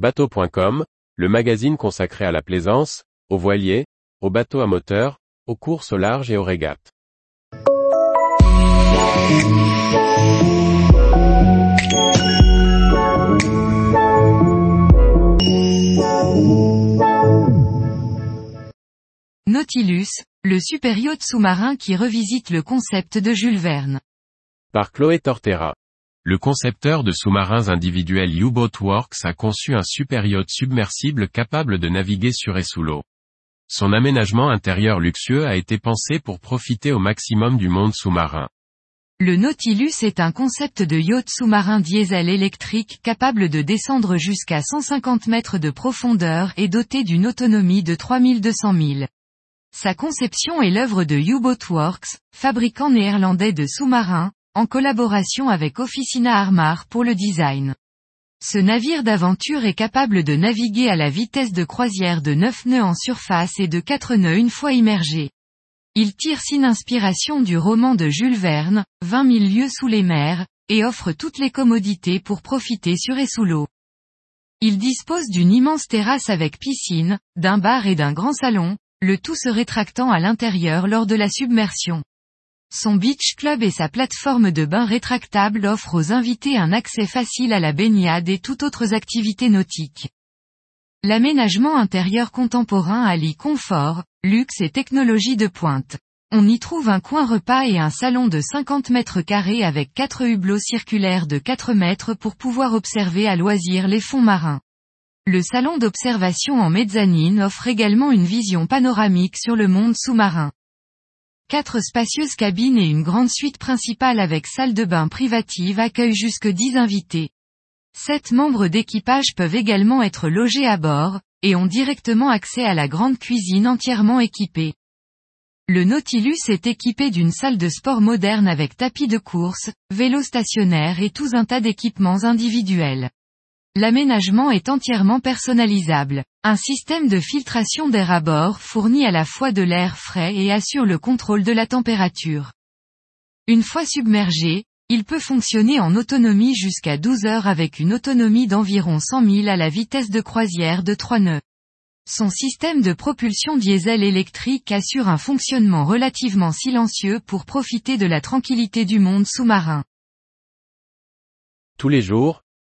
Bateau.com, le magazine consacré à la plaisance, aux voiliers, aux bateaux à moteur, aux courses au large et aux régates. Nautilus, le super yacht sous-marin qui revisite le concept de Jules Verne. Par Chloé Tortera. Le concepteur de sous-marins individuels U-Boat Works a conçu un super yacht submersible capable de naviguer sur et sous l'eau. Son aménagement intérieur luxueux a été pensé pour profiter au maximum du monde sous-marin. Le Nautilus est un concept de yacht sous-marin diesel électrique capable de descendre jusqu'à 150 mètres de profondeur et doté d'une autonomie de 3200 milles. Sa conception est l'œuvre de U-Boat Works, fabricant néerlandais de sous-marins, en collaboration avec Officina Armar pour le design. Ce navire d'aventure est capable de naviguer à la vitesse de croisière de 9 nœuds en surface et de 4 nœuds une fois immergé. Il tire sin inspiration du roman de Jules Verne, 20 000 lieues sous les mers, et offre toutes les commodités pour profiter sur et sous l'eau. Il dispose d'une immense terrasse avec piscine, d'un bar et d'un grand salon, le tout se rétractant à l'intérieur lors de la submersion. Son beach club et sa plateforme de bain rétractable offrent aux invités un accès facile à la baignade et toutes autres activités nautiques. L'aménagement intérieur contemporain allie confort, luxe et technologie de pointe. On y trouve un coin repas et un salon de 50 mètres carrés avec quatre hublots circulaires de 4 mètres pour pouvoir observer à loisir les fonds marins. Le salon d'observation en mezzanine offre également une vision panoramique sur le monde sous-marin. Quatre spacieuses cabines et une grande suite principale avec salle de bain privative accueillent jusque 10 invités. Sept membres d'équipage peuvent également être logés à bord, et ont directement accès à la grande cuisine entièrement équipée. Le Nautilus est équipé d'une salle de sport moderne avec tapis de course, vélo stationnaire et tout un tas d'équipements individuels. L'aménagement est entièrement personnalisable. Un système de filtration d'air à bord fournit à la fois de l'air frais et assure le contrôle de la température. Une fois submergé, il peut fonctionner en autonomie jusqu'à 12 heures avec une autonomie d'environ 100 000 à la vitesse de croisière de 3 nœuds. Son système de propulsion diesel électrique assure un fonctionnement relativement silencieux pour profiter de la tranquillité du monde sous-marin. Tous les jours,